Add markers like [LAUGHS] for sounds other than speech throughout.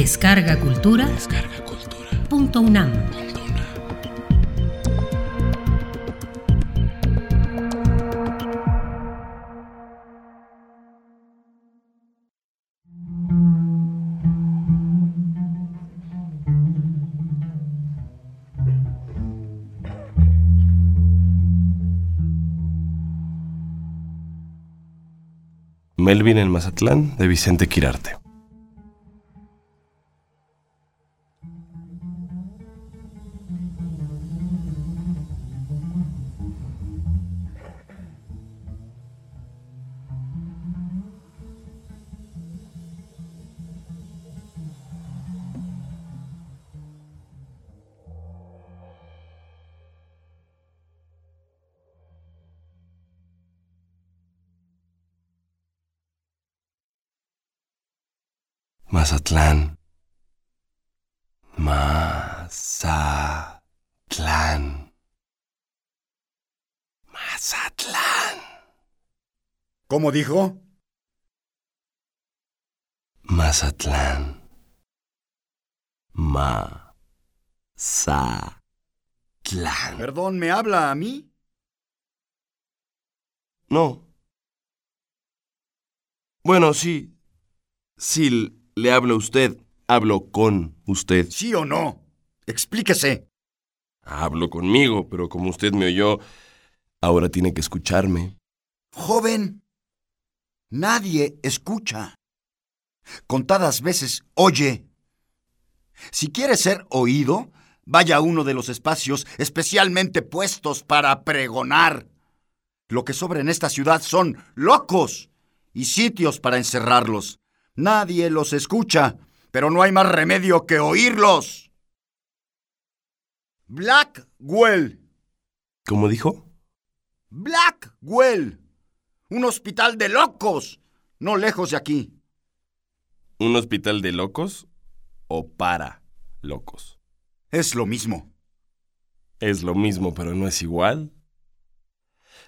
Descarga Cultura. Descarga Cultura. Punto UNAM. Melvin en Mazatlán de Vicente Quirarte. Mazatlán. Mazatlán. Mazatlán. ¿Cómo dijo? Mazatlán. Mazatlán. Perdón, ¿me habla a mí? No. Bueno, sí. Sí, le hablo a usted. Hablo con usted. ¿Sí o no? Explíquese. Hablo conmigo, pero como usted me oyó, ahora tiene que escucharme. Joven, nadie escucha. Contadas veces oye. Si quiere ser oído, vaya a uno de los espacios especialmente puestos para pregonar. Lo que sobra en esta ciudad son locos y sitios para encerrarlos. Nadie los escucha, pero no hay más remedio que oírlos. Blackwell. ¿Cómo dijo? Blackwell. Un hospital de locos, no lejos de aquí. ¿Un hospital de locos o para locos? Es lo mismo. Es lo mismo, pero no es igual.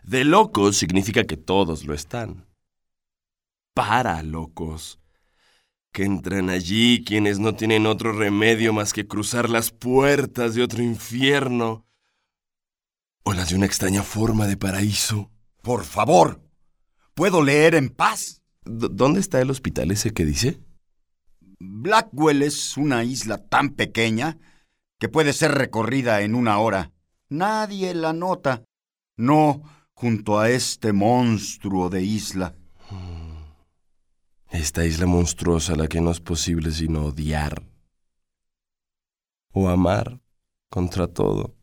De locos significa que todos lo están. Para locos. Que entran allí quienes no tienen otro remedio más que cruzar las puertas de otro infierno o las de una extraña forma de paraíso. Por favor, ¿puedo leer en paz? D- ¿Dónde está el hospital ese que dice? Blackwell es una isla tan pequeña que puede ser recorrida en una hora. Nadie la nota. No junto a este monstruo de isla. Esta isla monstruosa a la que no es posible sino odiar o amar contra todo.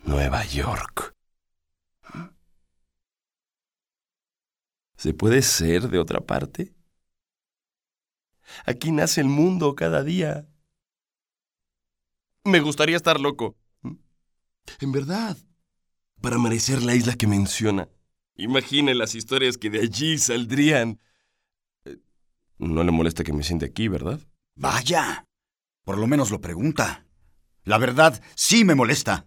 Nueva York. ¿Se puede ser de otra parte? Aquí nace el mundo cada día. Me gustaría estar loco. En verdad. Para merecer la isla que menciona. Imagine las historias que de allí saldrían. Eh, No le molesta que me siente aquí, ¿verdad? Vaya. Por lo menos lo pregunta. La verdad sí me molesta.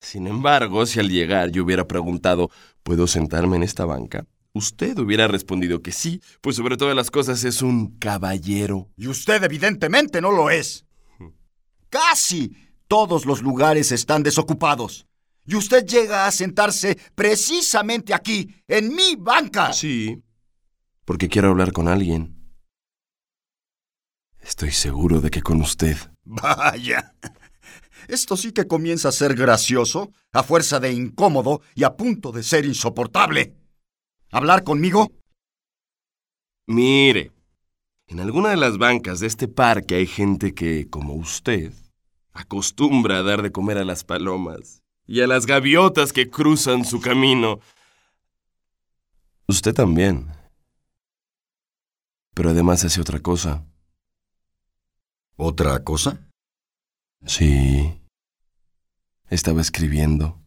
Sin embargo, si al llegar yo hubiera preguntado, ¿puedo sentarme en esta banca? Usted hubiera respondido que sí, pues sobre todas las cosas es un caballero. Y usted evidentemente no lo es. Casi todos los lugares están desocupados. Y usted llega a sentarse precisamente aquí, en mi banca. Sí, porque quiero hablar con alguien. Estoy seguro de que con usted. Vaya. Esto sí que comienza a ser gracioso, a fuerza de incómodo y a punto de ser insoportable. ¿Hablar conmigo? Mire, en alguna de las bancas de este parque hay gente que, como usted, acostumbra a dar de comer a las palomas y a las gaviotas que cruzan su camino. Usted también. Pero además hace otra cosa. ¿Otra cosa? Sí. Estaba escribiendo.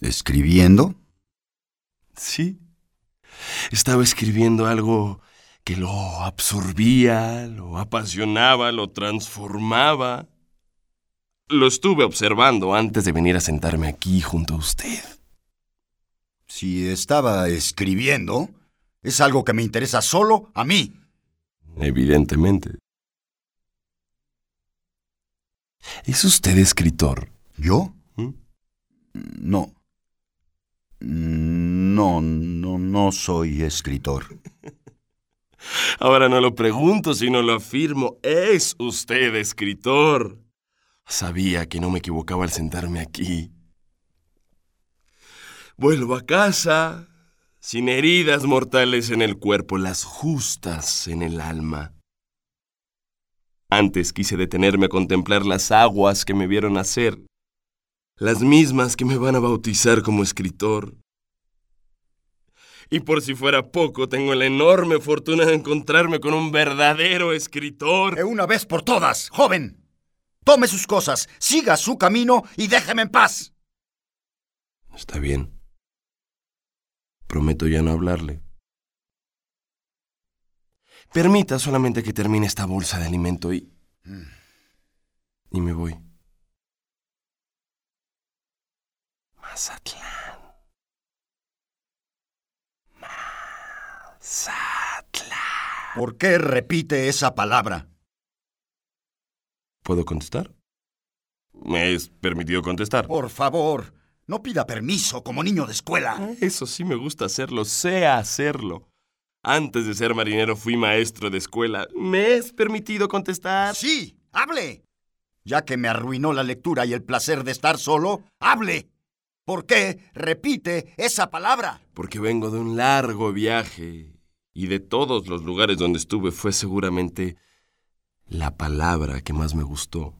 ¿Escribiendo? Sí. Estaba escribiendo algo que lo absorbía, lo apasionaba, lo transformaba. Lo estuve observando antes de venir a sentarme aquí junto a usted. Si estaba escribiendo, es algo que me interesa solo a mí. Evidentemente. ¿Es usted escritor? ¿Yo? ¿Mm? No. No, no, no soy escritor. [LAUGHS] Ahora no lo pregunto, sino lo afirmo. Es usted escritor. Sabía que no me equivocaba al sentarme aquí. Vuelvo a casa, sin heridas mortales en el cuerpo, las justas en el alma. Antes quise detenerme a contemplar las aguas que me vieron nacer, las mismas que me van a bautizar como escritor. Y por si fuera poco, tengo la enorme fortuna de encontrarme con un verdadero escritor. De una vez por todas, joven. Tome sus cosas, siga su camino y déjeme en paz. Está bien. Prometo ya no hablarle. Permita solamente que termine esta bolsa de alimento y... Y me voy. Mazatlán. Mazatlán. ¿Por qué repite esa palabra? ¿Puedo contestar? ¿Me es permitido contestar? Por favor, no pida permiso como niño de escuela. Eso sí me gusta hacerlo, sé hacerlo. Antes de ser marinero fui maestro de escuela. ¿Me es permitido contestar? Sí, hable. Ya que me arruinó la lectura y el placer de estar solo, hable. ¿Por qué repite esa palabra? Porque vengo de un largo viaje y de todos los lugares donde estuve fue seguramente la palabra que más me gustó.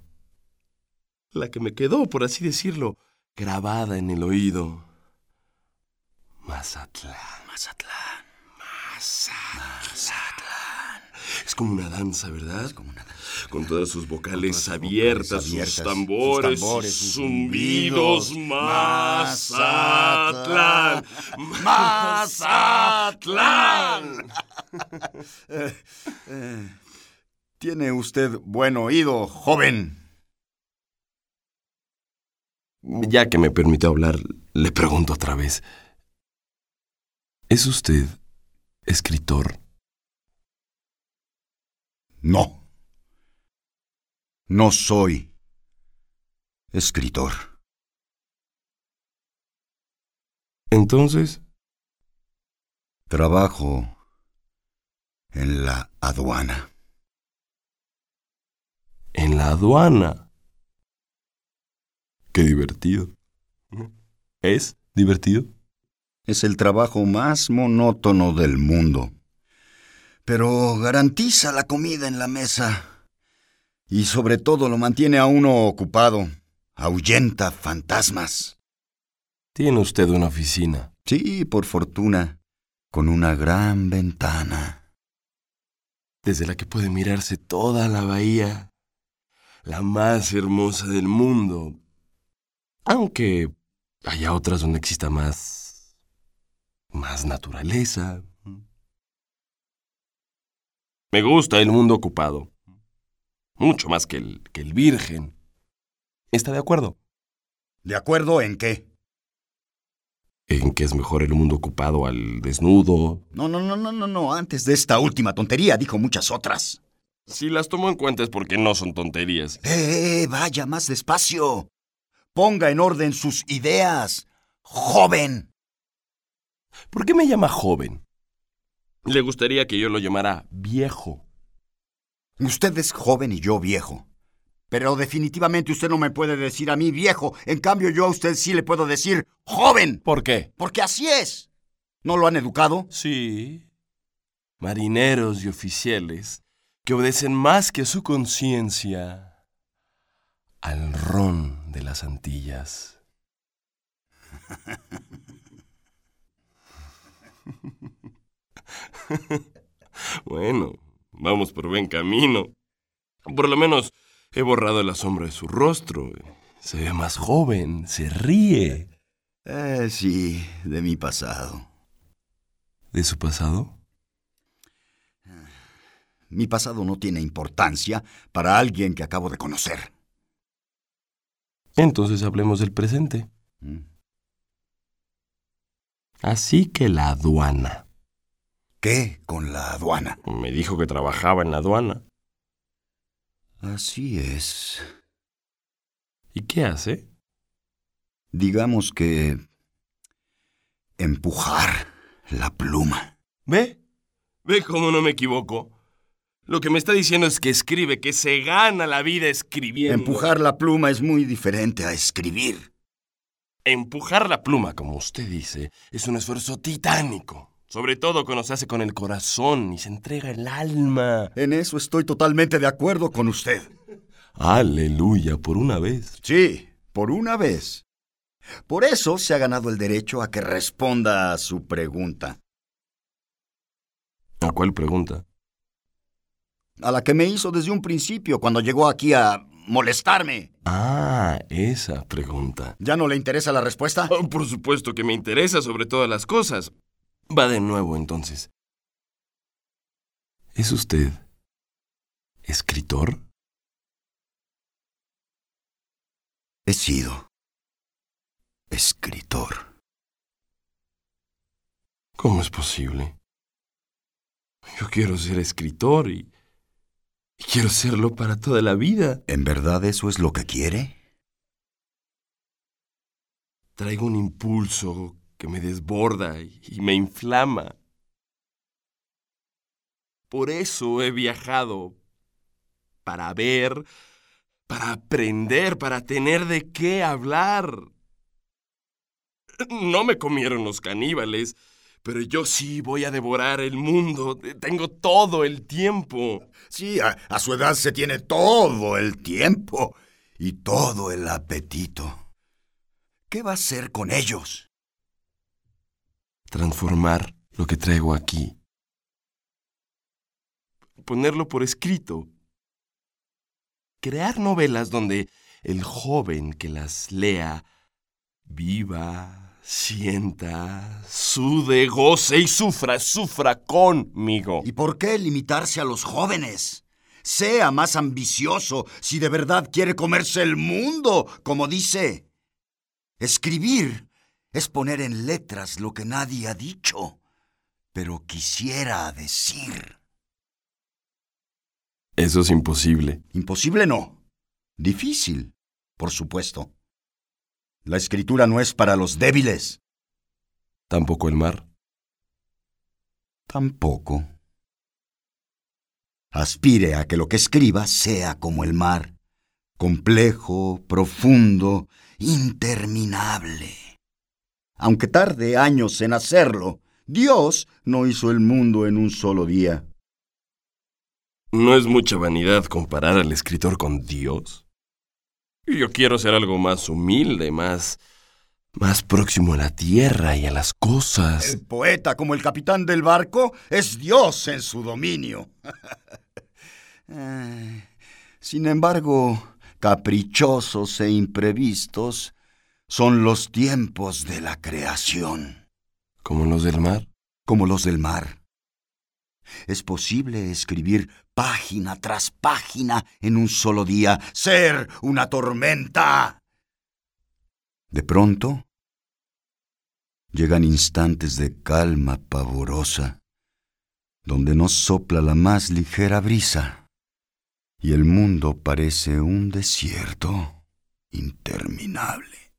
La que me quedó, por así decirlo, grabada en el oído. Mazatlán. Mazatlán. Mazatlán. Es como una danza, ¿verdad? Es como una danza. Con todas sus vocales abiertas, vocales sus tambores, sus tambores, sus zumbidos. zumbidos. Mazatlán. Mazatlán. [LAUGHS] Tiene usted buen oído, joven. Ya que me permitió hablar, le pregunto otra vez. ¿Es usted escritor? No. No soy escritor. Entonces, Trabajo en la aduana. En la aduana. Qué divertido. ¿Es divertido? Es el trabajo más monótono del mundo. Pero garantiza la comida en la mesa. Y sobre todo lo mantiene a uno ocupado. Ahuyenta fantasmas. Tiene usted una oficina. Sí, por fortuna. Con una gran ventana. desde la que puede mirarse toda la bahía, la más hermosa del mundo. Aunque haya otras donde exista más... más naturaleza. Me gusta el mundo ocupado. Mucho más que el, que el virgen. ¿Está de acuerdo? ¿De acuerdo en qué? En que es mejor el mundo ocupado al desnudo. No, no, no, no, no, no. Antes de esta última tontería dijo muchas otras. Si las tomo en cuenta es porque no son tonterías. ¡Eh! Vaya más despacio. Ponga en orden sus ideas. Joven. ¿Por qué me llama joven? Le gustaría que yo lo llamara viejo. Usted es joven y yo viejo. Pero definitivamente usted no me puede decir a mí viejo. En cambio, yo a usted sí le puedo decir joven. ¿Por qué? Porque así es. ¿No lo han educado? Sí. Marineros y oficiales que obedecen más que su conciencia al ron de las Antillas. [LAUGHS] bueno, vamos por buen camino. Por lo menos he borrado el asombro de su rostro. Se ve más joven, se ríe. Eh, sí, de mi pasado. ¿De su pasado? Mi pasado no tiene importancia para alguien que acabo de conocer. Entonces hablemos del presente. ¿Mm? Así que la aduana. ¿Qué con la aduana? Me dijo que trabajaba en la aduana. Así es. ¿Y qué hace? Digamos que... empujar la pluma. ¿Ve? ¿Ve cómo no me equivoco? Lo que me está diciendo es que escribe, que se gana la vida escribiendo. Empujar la pluma es muy diferente a escribir. Empujar la pluma, como usted dice, es un esfuerzo titánico. Sobre todo cuando se hace con el corazón y se entrega el alma. En eso estoy totalmente de acuerdo con usted. Aleluya, por una vez. Sí, por una vez. Por eso se ha ganado el derecho a que responda a su pregunta. ¿A cuál pregunta? A la que me hizo desde un principio cuando llegó aquí a molestarme. Ah, esa pregunta. ¿Ya no le interesa la respuesta? Oh, por supuesto que me interesa sobre todas las cosas. Va de nuevo entonces. ¿Es usted escritor? He sido escritor. ¿Cómo es posible? Yo quiero ser escritor y, y quiero serlo para toda la vida. ¿En verdad eso es lo que quiere? Traigo un impulso que me desborda y, y me inflama. Por eso he viajado, para ver, para aprender, para tener de qué hablar. No me comieron los caníbales, pero yo sí voy a devorar el mundo. Tengo todo el tiempo. Sí, a, a su edad se tiene todo el tiempo y todo el apetito. ¿Qué va a hacer con ellos? Transformar lo que traigo aquí. Ponerlo por escrito. Crear novelas donde el joven que las lea viva, sienta, sude, goce y sufra, sufra conmigo. ¿Y por qué limitarse a los jóvenes? Sea más ambicioso si de verdad quiere comerse el mundo, como dice. Escribir es poner en letras lo que nadie ha dicho, pero quisiera decir. Eso es imposible. Imposible no. Difícil, por supuesto. La escritura no es para los débiles. Tampoco el mar. Tampoco. Aspire a que lo que escriba sea como el mar, complejo, profundo, interminable. Aunque tarde años en hacerlo, Dios no hizo el mundo en un solo día. ¿No es mucha vanidad comparar al escritor con Dios? Yo quiero ser algo más humilde, más... más próximo a la tierra y a las cosas. El poeta, como el capitán del barco, es Dios en su dominio. [LAUGHS] Eh, Sin embargo, caprichosos e imprevistos son los tiempos de la creación, ¿Como los del mar? como los del mar. Es posible escribir página tras página en un solo día, ser una tormenta. De pronto, llegan instantes de calma pavorosa, donde no sopla la más ligera brisa, y el mundo parece un desierto interminable.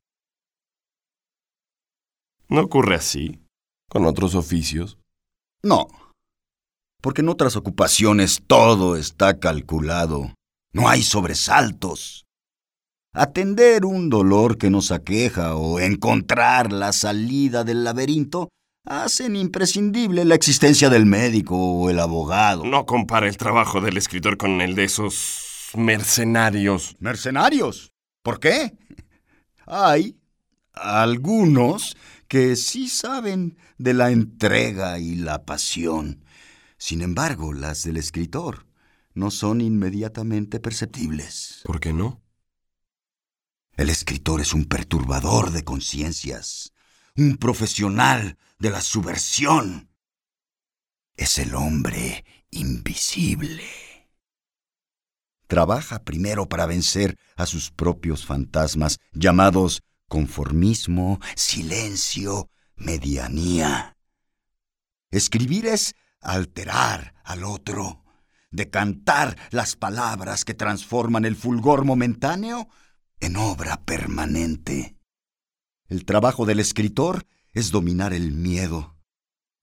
¿No ocurre así? ¿Con otros oficios? No, porque en otras ocupaciones todo está calculado. No hay sobresaltos. Atender un dolor que nos aqueja o encontrar la salida del laberinto hacen imprescindible la existencia del médico o el abogado. No compare el trabajo del escritor con el de esos mercenarios. ¿Mercenarios? ¿Por qué? Hay algunos que sí saben de la entrega y la pasión. Sin embargo, las del escritor no son inmediatamente perceptibles. ¿Por qué no? El escritor es un perturbador de conciencias, un profesional de la subversión. Es el hombre invisible. Trabaja primero para vencer a sus propios fantasmas llamados conformismo, silencio, medianía. Escribir es alterar al otro, de cantar las palabras que transforman el fulgor momentáneo en obra permanente. El trabajo del escritor es dominar el miedo,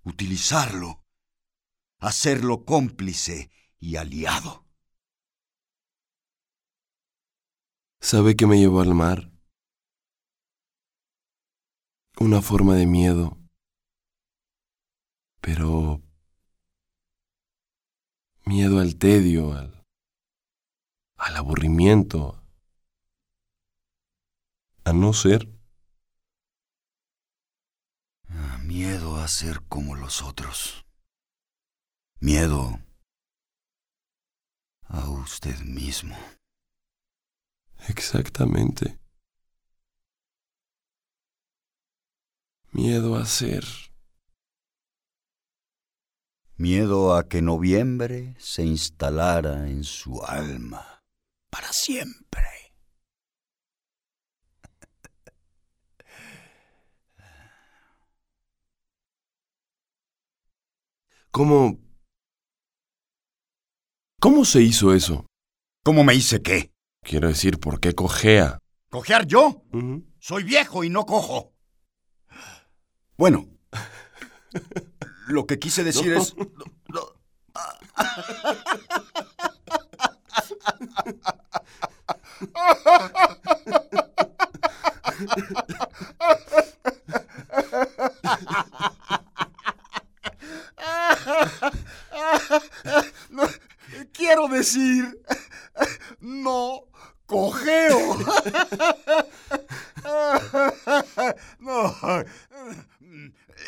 utilizarlo, hacerlo cómplice y aliado. ¿Sabe qué me llevó al mar? Una forma de miedo, pero miedo al tedio, al, al aburrimiento, a no ser. Miedo a ser como los otros. Miedo a usted mismo. Exactamente. Miedo a ser. Miedo a que noviembre se instalara en su alma para siempre. ¿Cómo... ¿Cómo se hizo eso? ¿Cómo me hice qué? Quiero decir, ¿por qué cojea? ¿Cojear yo? Soy viejo y no cojo. Bueno, lo que quise decir No. es... no, [LAUGHS] no, quiero decir... No cojeo. [LAUGHS] No.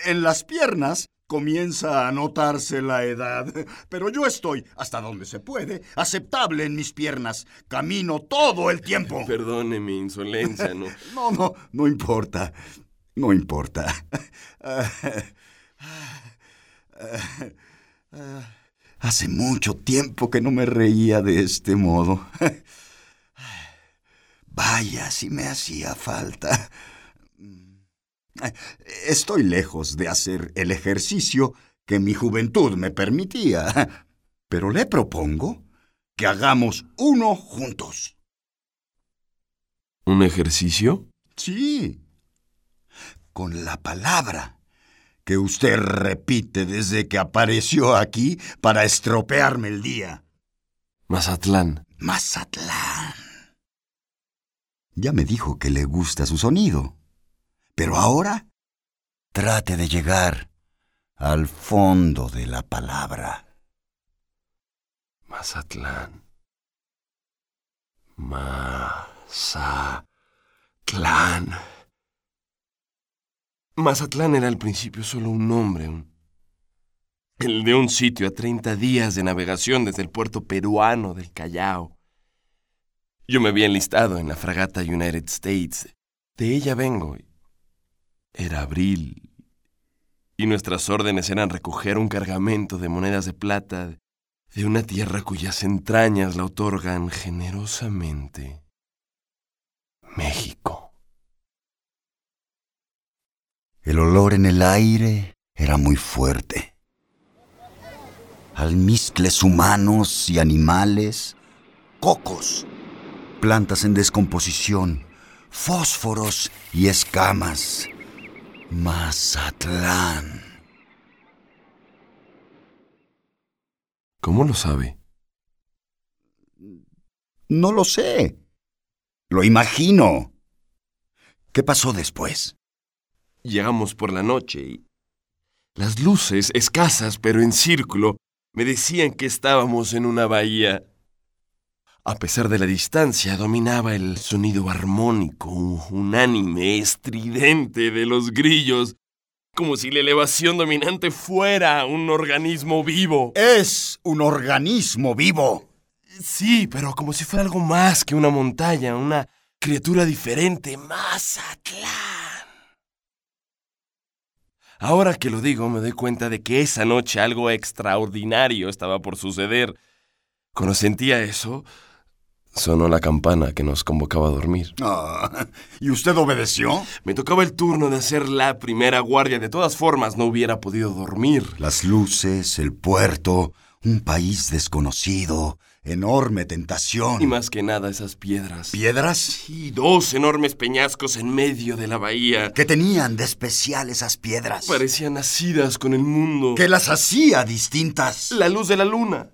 En las piernas comienza a notarse la edad, pero yo estoy, hasta donde se puede, aceptable en mis piernas. Camino todo el tiempo. Perdone mi insolencia, ¿no? [LAUGHS] No, no, no importa. No importa. Hace mucho tiempo que no me reía de este modo. Vaya, si me hacía falta. [LAUGHS] Estoy lejos de hacer el ejercicio que mi juventud me permitía, [LAUGHS] pero le propongo que hagamos uno juntos. ¿Un ejercicio? Sí, con la palabra que usted repite desde que apareció aquí para estropearme el día. Mazatlán. Mazatlán. Ya me dijo que le gusta su sonido. Pero ahora trate de llegar al fondo de la palabra. Mazatlán. Mazatlán. Mazatlán era al principio solo un nombre, el de un sitio a 30 días de navegación desde el puerto peruano del Callao. Yo me había enlistado en la fragata United States. De ella vengo. Era abril. Y nuestras órdenes eran recoger un cargamento de monedas de plata de una tierra cuyas entrañas la otorgan generosamente. México. El olor en el aire era muy fuerte. Almizcles humanos y animales, cocos, plantas en descomposición, fósforos y escamas. Mazatlán. ¿Cómo lo sabe? No lo sé. Lo imagino. ¿Qué pasó después? Llegamos por la noche y las luces, escasas pero en círculo, me decían que estábamos en una bahía. A pesar de la distancia, dominaba el sonido armónico, unánime, estridente de los grillos, como si la elevación dominante fuera un organismo vivo. Es un organismo vivo. Sí, pero como si fuera algo más que una montaña, una criatura diferente, Mazatlán. Ahora que lo digo, me doy cuenta de que esa noche algo extraordinario estaba por suceder. Cuando sentía eso, Sonó la campana que nos convocaba a dormir. Ah, ¿Y usted obedeció? Me tocaba el turno de hacer la primera guardia. De todas formas, no hubiera podido dormir. Las luces, el puerto, un país desconocido, enorme tentación. Y más que nada esas piedras. ¿Piedras? Y dos enormes peñascos en medio de la bahía. ¿Qué tenían de especial esas piedras? Parecían nacidas con el mundo. ¿Qué las hacía distintas? La luz de la luna.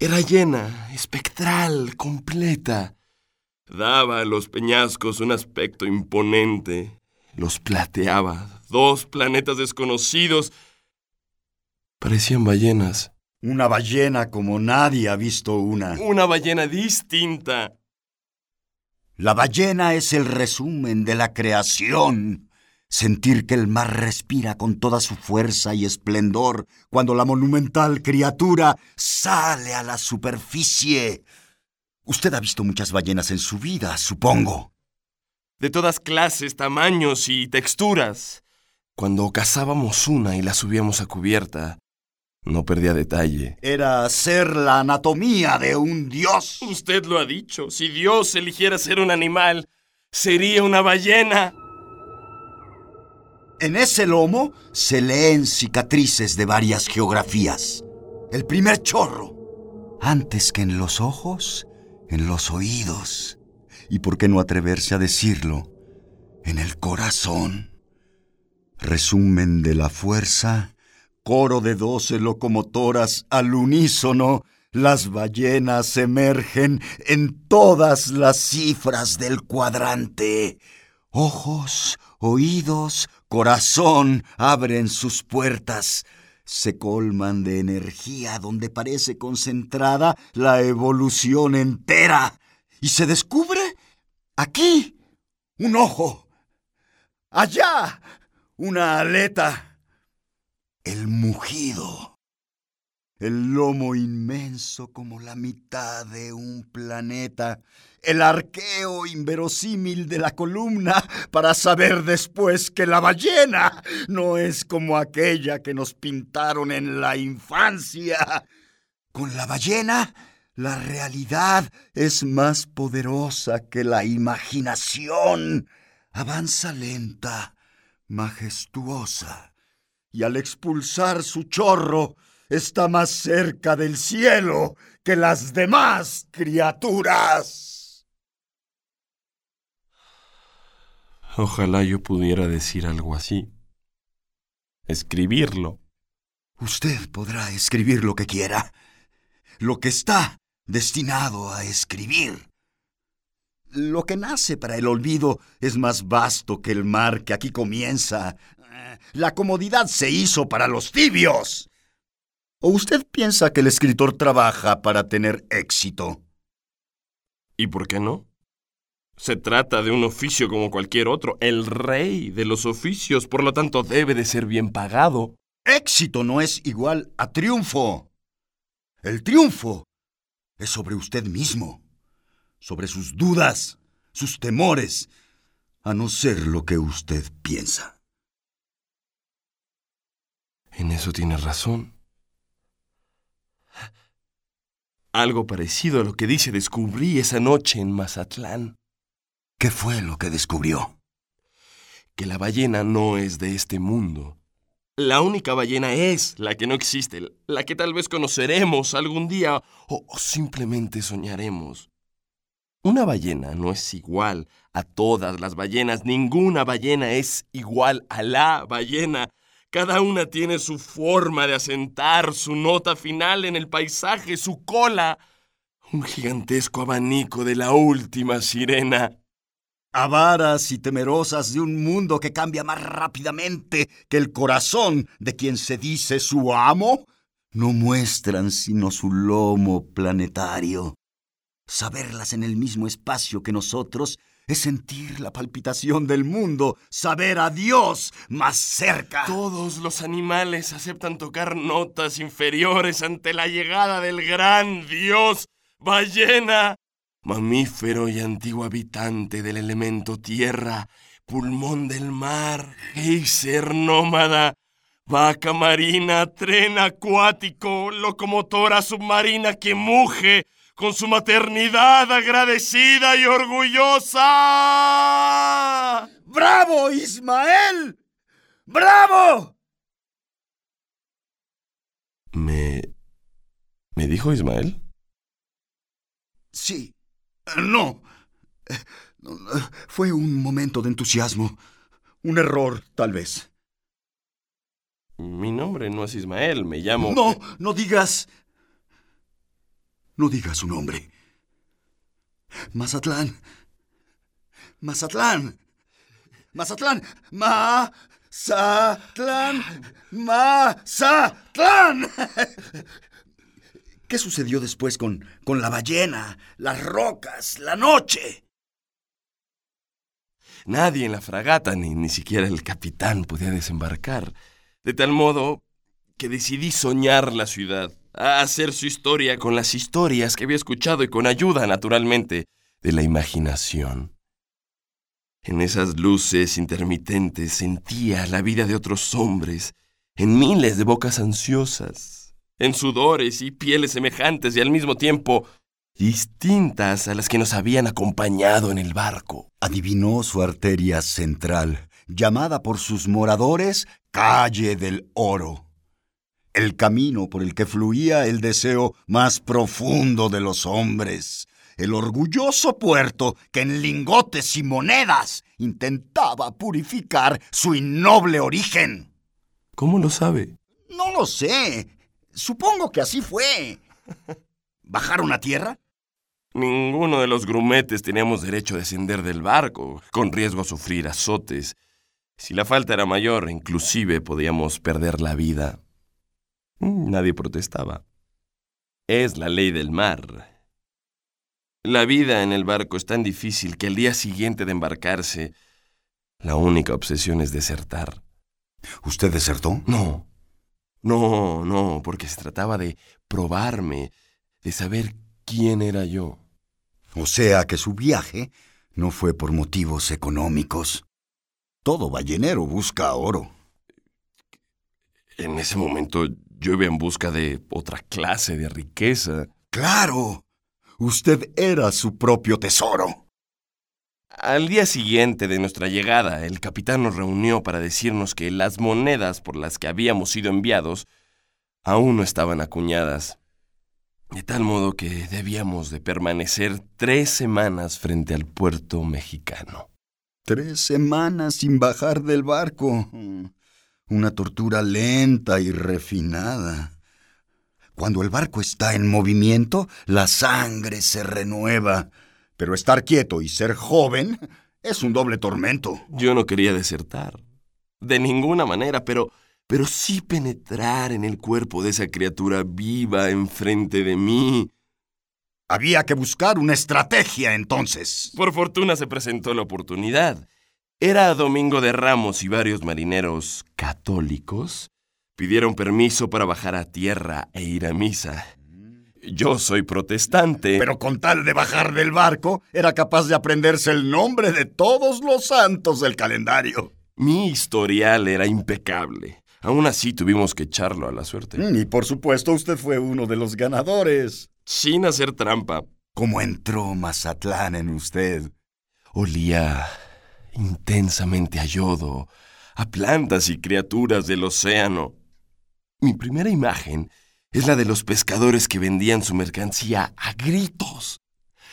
Era llena, espectral, completa. Daba a los peñascos un aspecto imponente. Los plateaba. Dos planetas desconocidos. Parecían ballenas. Una ballena como nadie ha visto una. Una ballena distinta. La ballena es el resumen de la creación. Sentir que el mar respira con toda su fuerza y esplendor cuando la monumental criatura sale a la superficie. Usted ha visto muchas ballenas en su vida, supongo. De todas clases, tamaños y texturas. Cuando cazábamos una y la subíamos a cubierta, no perdía detalle. Era hacer la anatomía de un dios. Usted lo ha dicho. Si Dios eligiera ser un animal, sería una ballena. En ese lomo se leen cicatrices de varias geografías. El primer chorro. Antes que en los ojos, en los oídos. Y por qué no atreverse a decirlo, en el corazón. Resumen de la fuerza, coro de doce locomotoras al unísono, las ballenas emergen en todas las cifras del cuadrante. Ojos, oídos, corazón abren sus puertas, se colman de energía donde parece concentrada la evolución entera y se descubre aquí un ojo, allá una aleta, el mugido. El lomo inmenso como la mitad de un planeta, el arqueo inverosímil de la columna para saber después que la ballena no es como aquella que nos pintaron en la infancia. Con la ballena, la realidad es más poderosa que la imaginación. Avanza lenta, majestuosa, y al expulsar su chorro, está más cerca del cielo que las demás criaturas. Ojalá yo pudiera decir algo así. Escribirlo. Usted podrá escribir lo que quiera, lo que está destinado a escribir. Lo que nace para el olvido es más vasto que el mar que aquí comienza. La comodidad se hizo para los tibios. ¿O usted piensa que el escritor trabaja para tener éxito? ¿Y por qué no? Se trata de un oficio como cualquier otro, el rey de los oficios, por lo tanto debe de ser bien pagado. Éxito no es igual a triunfo. El triunfo es sobre usted mismo, sobre sus dudas, sus temores, a no ser lo que usted piensa. En eso tiene razón. Algo parecido a lo que dice descubrí esa noche en Mazatlán. ¿Qué fue lo que descubrió? Que la ballena no es de este mundo. La única ballena es la que no existe, la que tal vez conoceremos algún día o, simplemente soñaremos. Una ballena no es igual a todas las ballenas, ninguna ballena es igual a la ballena. Cada una tiene su forma de asentar, su nota final en el paisaje, su cola. Un gigantesco abanico de la última sirena. Avaras y temerosas de un mundo que cambia más rápidamente que el corazón de quien se dice su amo, no muestran sino su lomo planetario. Saberlas en el mismo espacio que nosotros es sentir la palpitación del mundo, saber a Dios más cerca. Todos los animales aceptan tocar notas inferiores ante la llegada del gran Dios, ballena, mamífero y antiguo habitante del elemento tierra, pulmón del mar, geyser nómada, vaca marina, tren acuático, locomotora submarina que muge, con su maternidad agradecida y orgullosa. ¡Bravo, Ismael! ¡Bravo! ¿Me... ¿Me dijo Ismael? Sí. No. Fue un momento de entusiasmo. Un error, tal vez. Mi nombre no es Ismael, me llamo... No, no digas... No digas su nombre. Mazatlán. Mazatlán. Mazatlán. Mazatlán. Mazatlán. ¿Qué sucedió después con, con la ballena, las rocas, la noche? Nadie en la fragata, ni, ni siquiera el capitán, podía desembarcar. De tal modo que decidí soñar la ciudad a hacer su historia con las historias que había escuchado y con ayuda, naturalmente, de la imaginación. En esas luces intermitentes sentía la vida de otros hombres, en miles de bocas ansiosas, en sudores y pieles semejantes y al mismo tiempo distintas a las que nos habían acompañado en el barco. Adivinó su arteria central, llamada por sus moradores Calle del Oro el camino por el que fluía el deseo más profundo de los hombres, el orgulloso puerto que en lingotes y monedas intentaba purificar su innoble origen. ¿Cómo lo sabe? No lo sé. Supongo que así fue. ¿Bajaron a tierra? Ninguno de los grumetes teníamos derecho a descender del barco, con riesgo a sufrir azotes. Si la falta era mayor, inclusive podíamos perder la vida. Mm, nadie protestaba. Es la ley del mar. La vida en el barco es tan difícil que al día siguiente de embarcarse, la única obsesión es desertar. ¿Usted desertó? No. No, no, porque se trataba de probarme, de saber quién era yo. O sea que su viaje no fue por motivos económicos. Todo ballenero busca oro. En ese momento yo iba en busca de otra clase de riqueza. Claro. Usted era su propio tesoro. Al día siguiente de nuestra llegada, el capitán nos reunió para decirnos que las monedas por las que habíamos sido enviados aún no estaban acuñadas, de tal modo que debíamos de permanecer tres semanas frente al puerto mexicano. Tres semanas sin bajar del barco una tortura lenta y refinada. Cuando el barco está en movimiento, la sangre se renueva, pero estar quieto y ser joven es un doble tormento. Yo no quería desertar, de ninguna manera, pero pero sí penetrar en el cuerpo de esa criatura viva enfrente de mí. Había que buscar una estrategia entonces. Por fortuna se presentó la oportunidad. Era Domingo de Ramos y varios marineros católicos pidieron permiso para bajar a tierra e ir a misa. Yo soy protestante. Pero con tal de bajar del barco, era capaz de aprenderse el nombre de todos los santos del calendario. Mi historial era impecable. Aún así tuvimos que echarlo a la suerte. Y por supuesto usted fue uno de los ganadores. Sin hacer trampa. ¿Cómo entró Mazatlán en usted? Olía intensamente a yodo, a plantas y criaturas del océano. Mi primera imagen es la de los pescadores que vendían su mercancía a gritos.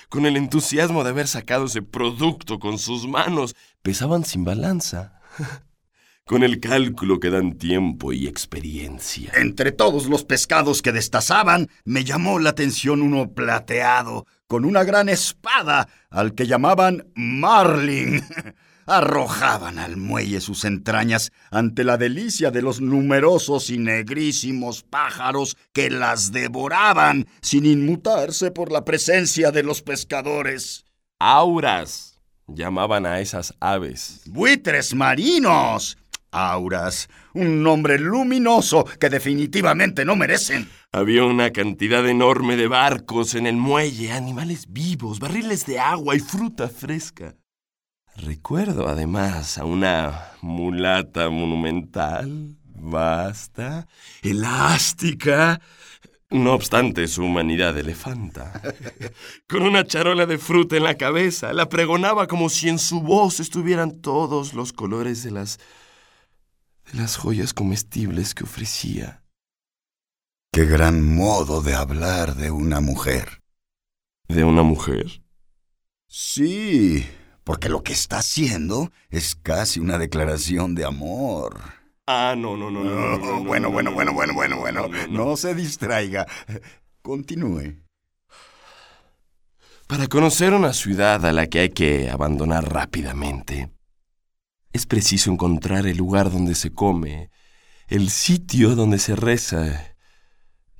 Con el entusiasmo de haber sacado ese producto con sus manos, pesaban sin balanza. [LAUGHS] con el cálculo que dan tiempo y experiencia. Entre todos los pescados que destazaban, me llamó la atención uno plateado, con una gran espada, al que llamaban Marlin. [LAUGHS] Arrojaban al muelle sus entrañas ante la delicia de los numerosos y negrísimos pájaros que las devoraban sin inmutarse por la presencia de los pescadores. Auras llamaban a esas aves. Buitres marinos auras, un nombre luminoso que definitivamente no merecen. Había una cantidad enorme de barcos en el muelle, animales vivos, barriles de agua y fruta fresca. Recuerdo además a una mulata monumental, vasta, elástica. No obstante, su humanidad elefanta. [LAUGHS] Con una charola de fruta en la cabeza, la pregonaba como si en su voz estuvieran todos los colores de las. de las joyas comestibles que ofrecía. Qué gran modo de hablar de una mujer. ¿De una mujer? Sí, porque lo que está haciendo es casi una declaración de amor. Ah, no, no, no, no. no, no, no, bueno, no, bueno, no, bueno, no, bueno, no, bueno, no, bueno. no, no, no. No se distraiga. Continúe. Para conocer una ciudad a la que hay que abandonar rápidamente, es preciso encontrar el lugar donde se come, el sitio donde se reza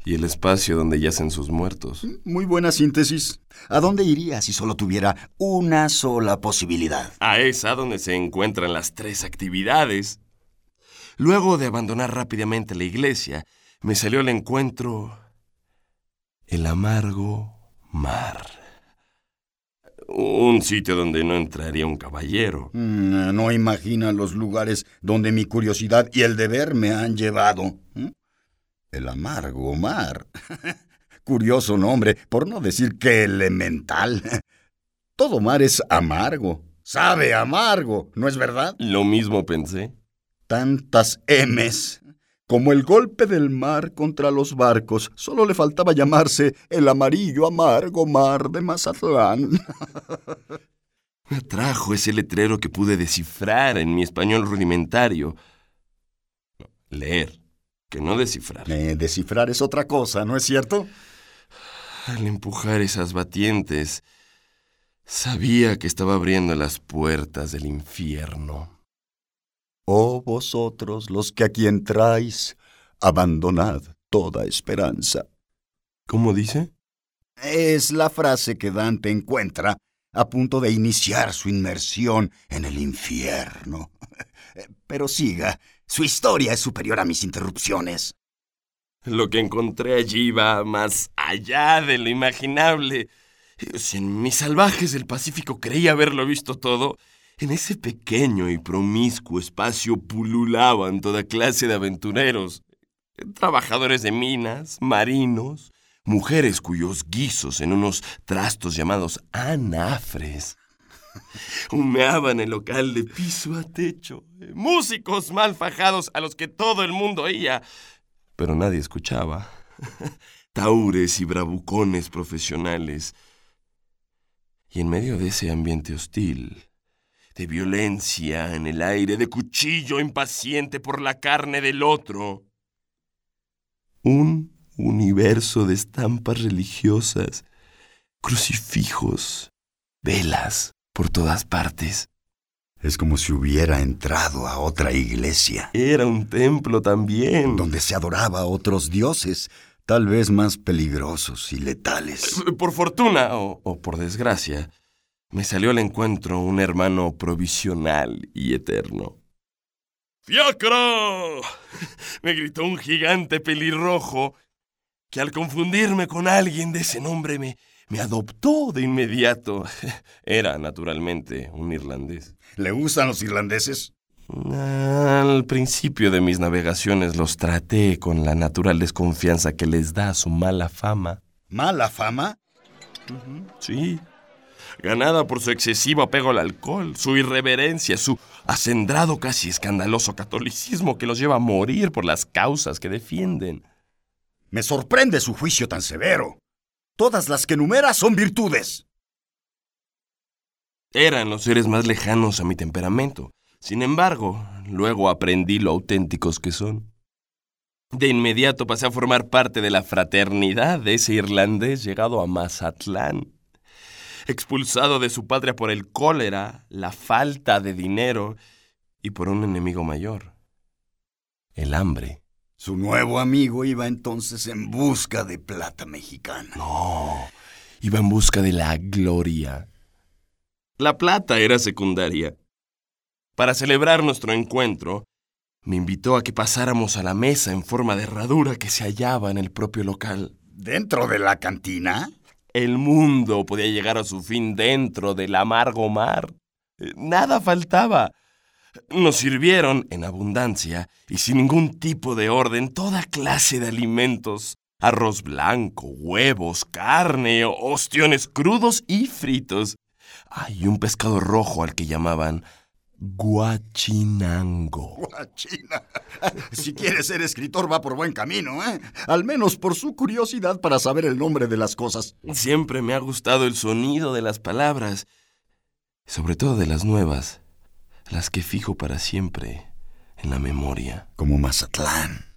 y el espacio donde yacen sus muertos. Muy buena síntesis. ¿A dónde iría si solo tuviera una sola posibilidad? A esa donde se encuentran las tres actividades. Luego de abandonar rápidamente la iglesia, me salió al encuentro el amargo mar. Un sitio donde no entraría un caballero. Mm, No imagina los lugares donde mi curiosidad y el deber me han llevado. ¿Mm? El amargo mar. [LAUGHS] Curioso nombre, por no decir que elemental. [LAUGHS] Todo mar es amargo. Sabe amargo, ¿no es verdad? Lo mismo pensé. Tantas M's. Como el golpe del mar contra los barcos, solo le faltaba llamarse el amarillo amargo mar de Mazatlán. [LAUGHS] Me atrajo ese letrero que pude descifrar en mi español rudimentario. Leer, que no descifrar. Eh, descifrar es otra cosa, ¿no es cierto? Al empujar esas batientes, sabía que estaba abriendo las puertas del infierno. Oh vosotros los que aquí entráis, abandonad toda esperanza. ¿Cómo dice? Es la frase que Dante encuentra a punto de iniciar su inmersión en el infierno. [LAUGHS] Pero siga, su historia es superior a mis interrupciones. Lo que encontré allí va más allá de lo imaginable. Si en mis salvajes del Pacífico creía haberlo visto todo, en ese pequeño y promiscuo espacio pululaban toda clase de aventureros, trabajadores de minas, marinos, mujeres cuyos guisos en unos trastos llamados anafres [LAUGHS] humeaban el local de piso a techo, músicos mal fajados a los que todo el mundo oía, pero nadie escuchaba, [LAUGHS] taures y bravucones profesionales. Y en medio de ese ambiente hostil, de violencia en el aire, de cuchillo impaciente por la carne del otro. Un universo de estampas religiosas, crucifijos, velas por todas partes. Es como si hubiera entrado a otra iglesia, Era un templo también. donde se adoraba a otros dioses, tal vez más peligrosos y letales. Por fortuna o, o por desgracia, me salió al encuentro un hermano provisional y eterno. ¡Fiacro! [LAUGHS] Me gritó un gigante pelirrojo que al confundirme con alguien de ese nombre me, me adoptó de inmediato. [LAUGHS] Era, naturalmente, un irlandés. ¿Le gustan los irlandeses? Al principio de mis navegaciones los traté con la natural desconfianza que les da su mala fama. ¿Mala fama? Sí. Ganada por su excesivo apego al alcohol, su irreverencia, su acendrado casi escandaloso catolicismo que los lleva a morir por las causas que defienden. Me sorprende su juicio tan severo. Todas las que enumera son virtudes. Eran los seres más lejanos a mi temperamento. Sin embargo, luego aprendí lo auténticos que son. De inmediato pasé a formar parte de la fraternidad de ese irlandés llegado a Mazatlán. Expulsado de su patria por el cólera, la falta de dinero y por un enemigo mayor, el hambre. Su nuevo amigo iba entonces en busca de plata mexicana. No, iba en busca de la gloria. La plata era secundaria. Para celebrar nuestro encuentro, me invitó a que pasáramos a la mesa en forma de herradura que se hallaba en el propio local. ¿Dentro de la cantina? El mundo podía llegar a su fin dentro del amargo mar. Nada faltaba. Nos sirvieron en abundancia y sin ningún tipo de orden toda clase de alimentos, Arroz blanco, huevos, carne, ostiones crudos y fritos. Hay un pescado rojo al que llamaban guachinango. Guachina. [LAUGHS] Si quiere ser escritor va por buen camino, ¿eh? Al menos por su curiosidad para saber el nombre de las cosas. Siempre me ha gustado el sonido de las palabras, sobre todo de las nuevas, las que fijo para siempre en la memoria. Como Mazatlán.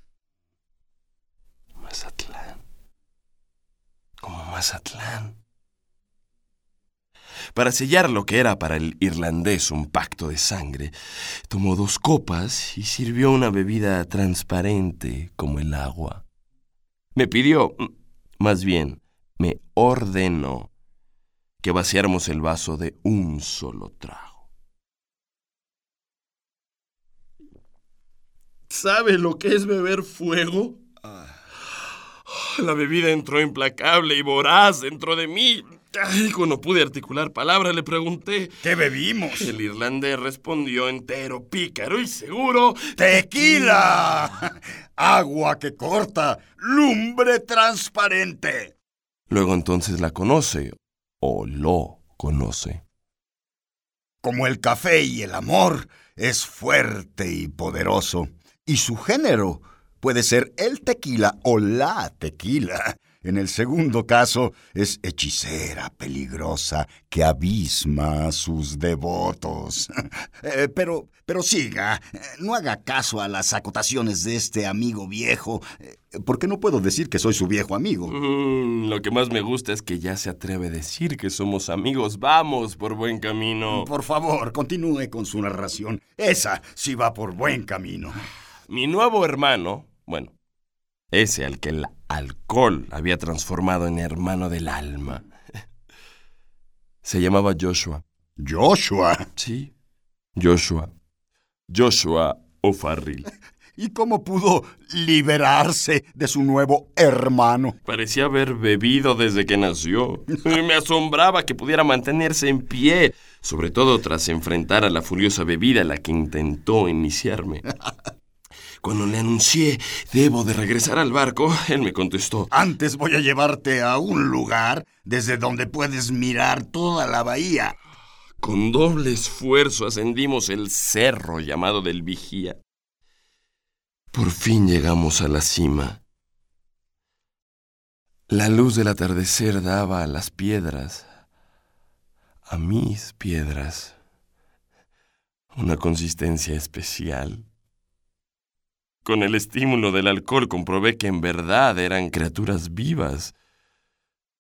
Mazatlán. Como Mazatlán. Para sellar lo que era para el irlandés un pacto de sangre, tomó dos copas y sirvió una bebida transparente como el agua. Me pidió, mm, más bien, me ordenó que vaciáramos el vaso de un solo trago. ¿Sabe lo que es beber fuego? La bebida entró implacable y voraz dentro de mí. Ay, cuando pude articular palabras le pregunté. ¿Qué bebimos? El irlandés respondió entero, pícaro y seguro. ¡Tequila! [LAUGHS] Agua que corta, lumbre transparente. Luego entonces la conoce, o lo conoce. Como el café y el amor, es fuerte y poderoso. Y su género puede ser el tequila o la tequila. En el segundo caso, es hechicera peligrosa que abisma a sus devotos. [LAUGHS] Eh, pero, pero siga, eh, no haga caso a las acotaciones de este amigo viejo, eh, porque no puedo decir que soy su viejo amigo. Mm, lo que más me gusta es que ya se atreve a decir que somos amigos. Vamos por buen camino. Por favor, continúe con su narración. Esa sí va por buen camino. Mi nuevo hermano, bueno, ese al que el alcohol había transformado en hermano del alma. [LAUGHS] Se llamaba Joshua. Joshua. Sí, Joshua. Joshua O'Farrill. [LAUGHS] ¿Y cómo pudo liberarse de su nuevo hermano? Parecía haber bebido desde que nació. [LAUGHS] Me asombraba que pudiera mantenerse en pie, sobre todo tras enfrentar a la furiosa bebida a la que intentó iniciarme. Cuando le anuncié, debo de regresar al barco, él me contestó, Antes voy a llevarte a un lugar desde donde puedes mirar toda la bahía. Con doble esfuerzo ascendimos el cerro llamado del Vigía. Por fin llegamos a la cima. La luz del atardecer daba a las piedras, a mis piedras, una consistencia especial. Con el estímulo del alcohol comprobé que en verdad eran criaturas vivas,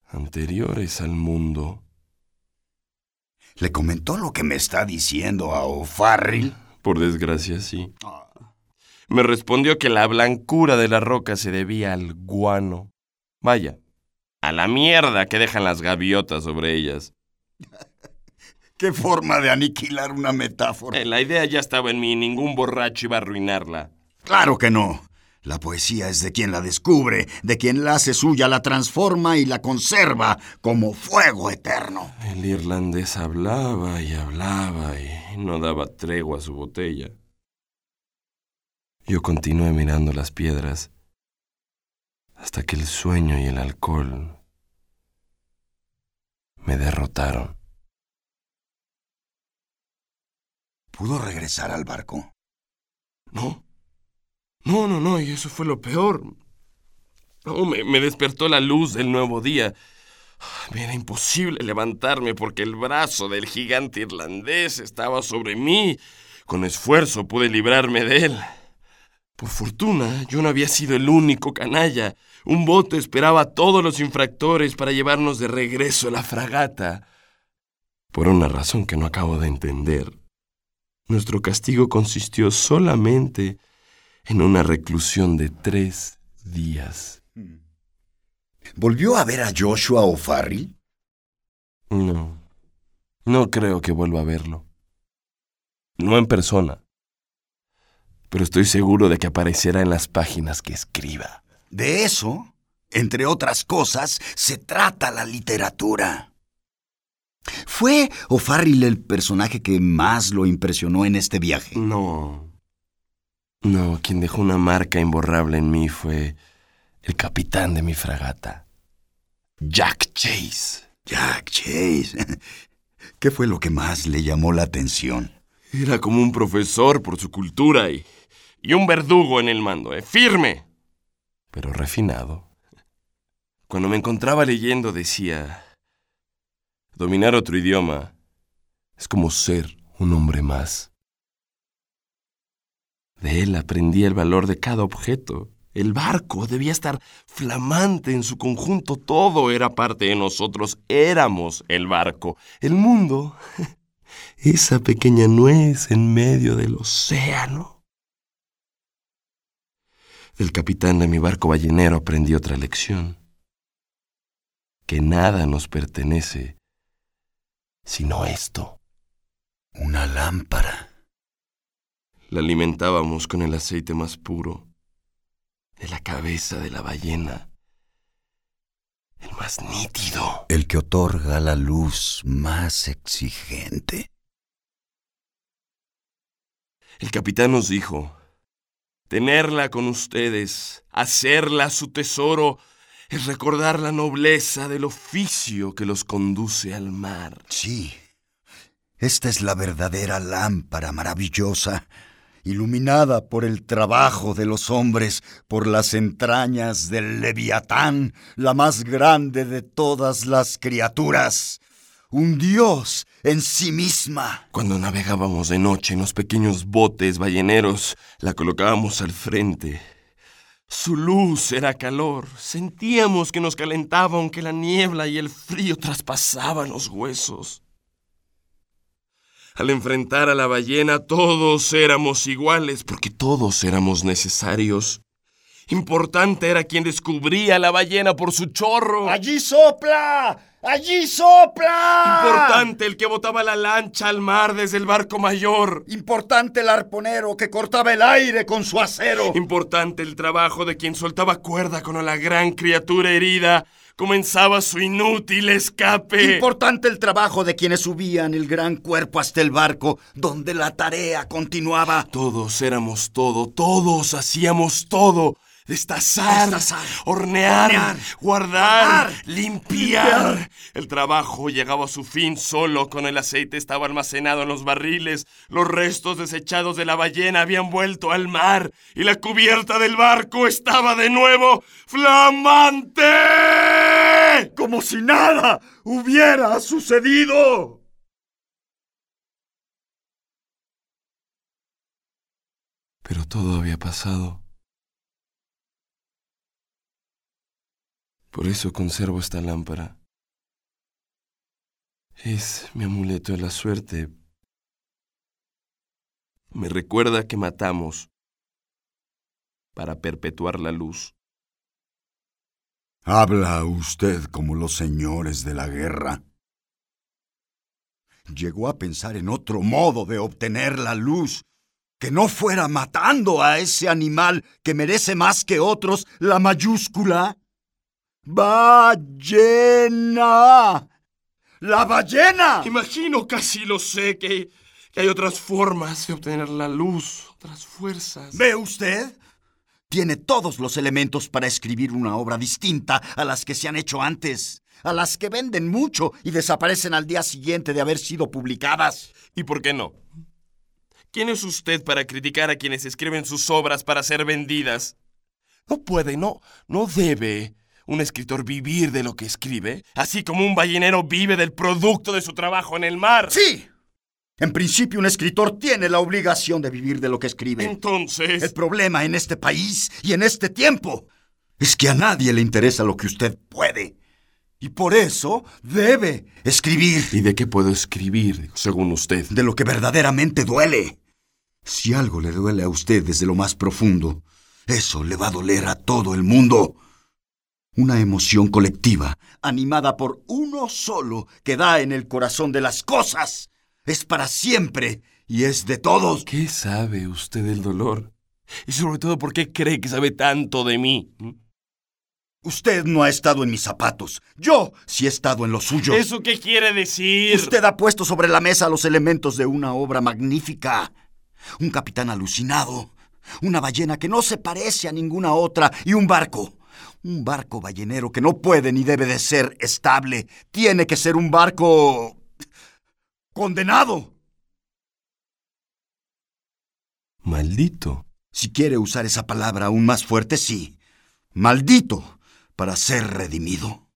anteriores al mundo. ¿Le comentó lo que me está diciendo a O'Farrill? Por desgracia, sí. Me respondió que la blancura de la roca se debía al guano. Vaya, a la mierda que dejan las gaviotas sobre ellas. [LAUGHS] ¿Qué forma de aniquilar una metáfora? Eh, la idea ya estaba en mí y ningún borracho iba a arruinarla. Claro que no. La poesía es de quien la descubre, de quien la hace suya, la transforma y la conserva como fuego eterno. El irlandés hablaba y hablaba y no daba tregua a su botella. Yo continué mirando las piedras hasta que el sueño y el alcohol me derrotaron. ¿Pudo regresar al barco? No. No, no, no, y eso fue lo peor. No, me, me despertó la luz del nuevo día. Me era imposible levantarme porque el brazo del gigante irlandés estaba sobre mí. Con esfuerzo pude librarme de él. Por fortuna, yo no había sido el único canalla. Un bote esperaba a todos los infractores para llevarnos de regreso a la fragata. Por una razón que no acabo de entender. Nuestro castigo consistió solamente en una reclusión de tres días. ¿Volvió a ver a Joshua O'Farrill? No, no creo que vuelva a verlo. No en persona. Pero estoy seguro de que aparecerá en las páginas que escriba. De eso, entre otras cosas, se trata la literatura. ¿Fue O'Farrill el personaje que más lo impresionó en este viaje? No. No, quien dejó una marca imborrable en mí fue el capitán de mi fragata, Jack Chase. Jack Chase. [LAUGHS] ¿Qué fue lo que más le llamó la atención? Era como un profesor por su cultura y, y un verdugo en el mando, ¿eh? firme, pero refinado. Cuando me encontraba leyendo decía, dominar otro idioma es como ser un hombre más. De él aprendí el valor de cada objeto. El barco debía estar flamante en su conjunto. Todo era parte de nosotros. Éramos el barco. El mundo. [LAUGHS] Esa pequeña nuez en medio del océano. Del capitán de mi barco ballenero aprendí otra lección. Que nada nos pertenece sino esto. Una lámpara. La alimentábamos con el aceite más puro de la cabeza de la ballena, el más nítido. El que otorga la luz más exigente. El capitán nos dijo, tenerla con ustedes, hacerla su tesoro, es recordar la nobleza del oficio que los conduce al mar. Sí, esta es la verdadera lámpara maravillosa iluminada por el trabajo de los hombres, por las entrañas del leviatán, la más grande de todas las criaturas, un dios en sí misma. Cuando navegábamos de noche en los pequeños botes balleneros, la colocábamos al frente. Su luz era calor. Sentíamos que nos calentaba aunque la niebla y el frío traspasaban los huesos. Al enfrentar a la ballena todos éramos iguales porque todos éramos necesarios. Importante era quien descubría la ballena por su chorro. ¡Allí sopla! ¡Allí sopla! Importante el que botaba la lancha al mar desde el barco mayor. Importante el arponero que cortaba el aire con su acero. Importante el trabajo de quien soltaba cuerda con la gran criatura herida comenzaba su inútil escape. Importante el trabajo de quienes subían el gran cuerpo hasta el barco, donde la tarea continuaba. Todos éramos todo, todos hacíamos todo. Destazar, hornear, guardar, limpiar. El trabajo llegaba a su fin solo con el aceite estaba almacenado en los barriles. Los restos desechados de la ballena habían vuelto al mar y la cubierta del barco estaba de nuevo flamante. Como si nada hubiera sucedido. Pero todo había pasado. Por eso conservo esta lámpara. Es mi amuleto de la suerte. Me recuerda que matamos para perpetuar la luz. Habla usted como los señores de la guerra. Llegó a pensar en otro modo de obtener la luz, que no fuera matando a ese animal que merece más que otros la mayúscula. ¡Ballena! ¡La ballena! Imagino, casi lo sé, que, que hay otras formas de obtener la luz, otras fuerzas. ¿Ve usted? Tiene todos los elementos para escribir una obra distinta a las que se han hecho antes, a las que venden mucho y desaparecen al día siguiente de haber sido publicadas. ¿Y por qué no? ¿Quién es usted para criticar a quienes escriben sus obras para ser vendidas? No puede, no, no debe un escritor vivir de lo que escribe, así como un ballenero vive del producto de su trabajo en el mar. Sí. En principio, un escritor tiene la obligación de vivir de lo que escribe. Entonces... El problema en este país y en este tiempo es que a nadie le interesa lo que usted puede. Y por eso debe escribir. ¿Y de qué puedo escribir, según usted? De lo que verdaderamente duele. Si algo le duele a usted desde lo más profundo, eso le va a doler a todo el mundo. Una emoción colectiva, animada por uno solo, que da en el corazón de las cosas. Es para siempre y es de todos. ¿Qué sabe usted del dolor? Y sobre todo, ¿por qué cree que sabe tanto de mí? Usted no ha estado en mis zapatos. Yo sí he estado en los suyos. ¿Eso qué quiere decir? Usted ha puesto sobre la mesa los elementos de una obra magnífica. Un capitán alucinado, una ballena que no se parece a ninguna otra y un barco. Un barco ballenero que no puede ni debe de ser estable. Tiene que ser un barco... condenado. Maldito. Si quiere usar esa palabra aún más fuerte, sí. Maldito para ser redimido.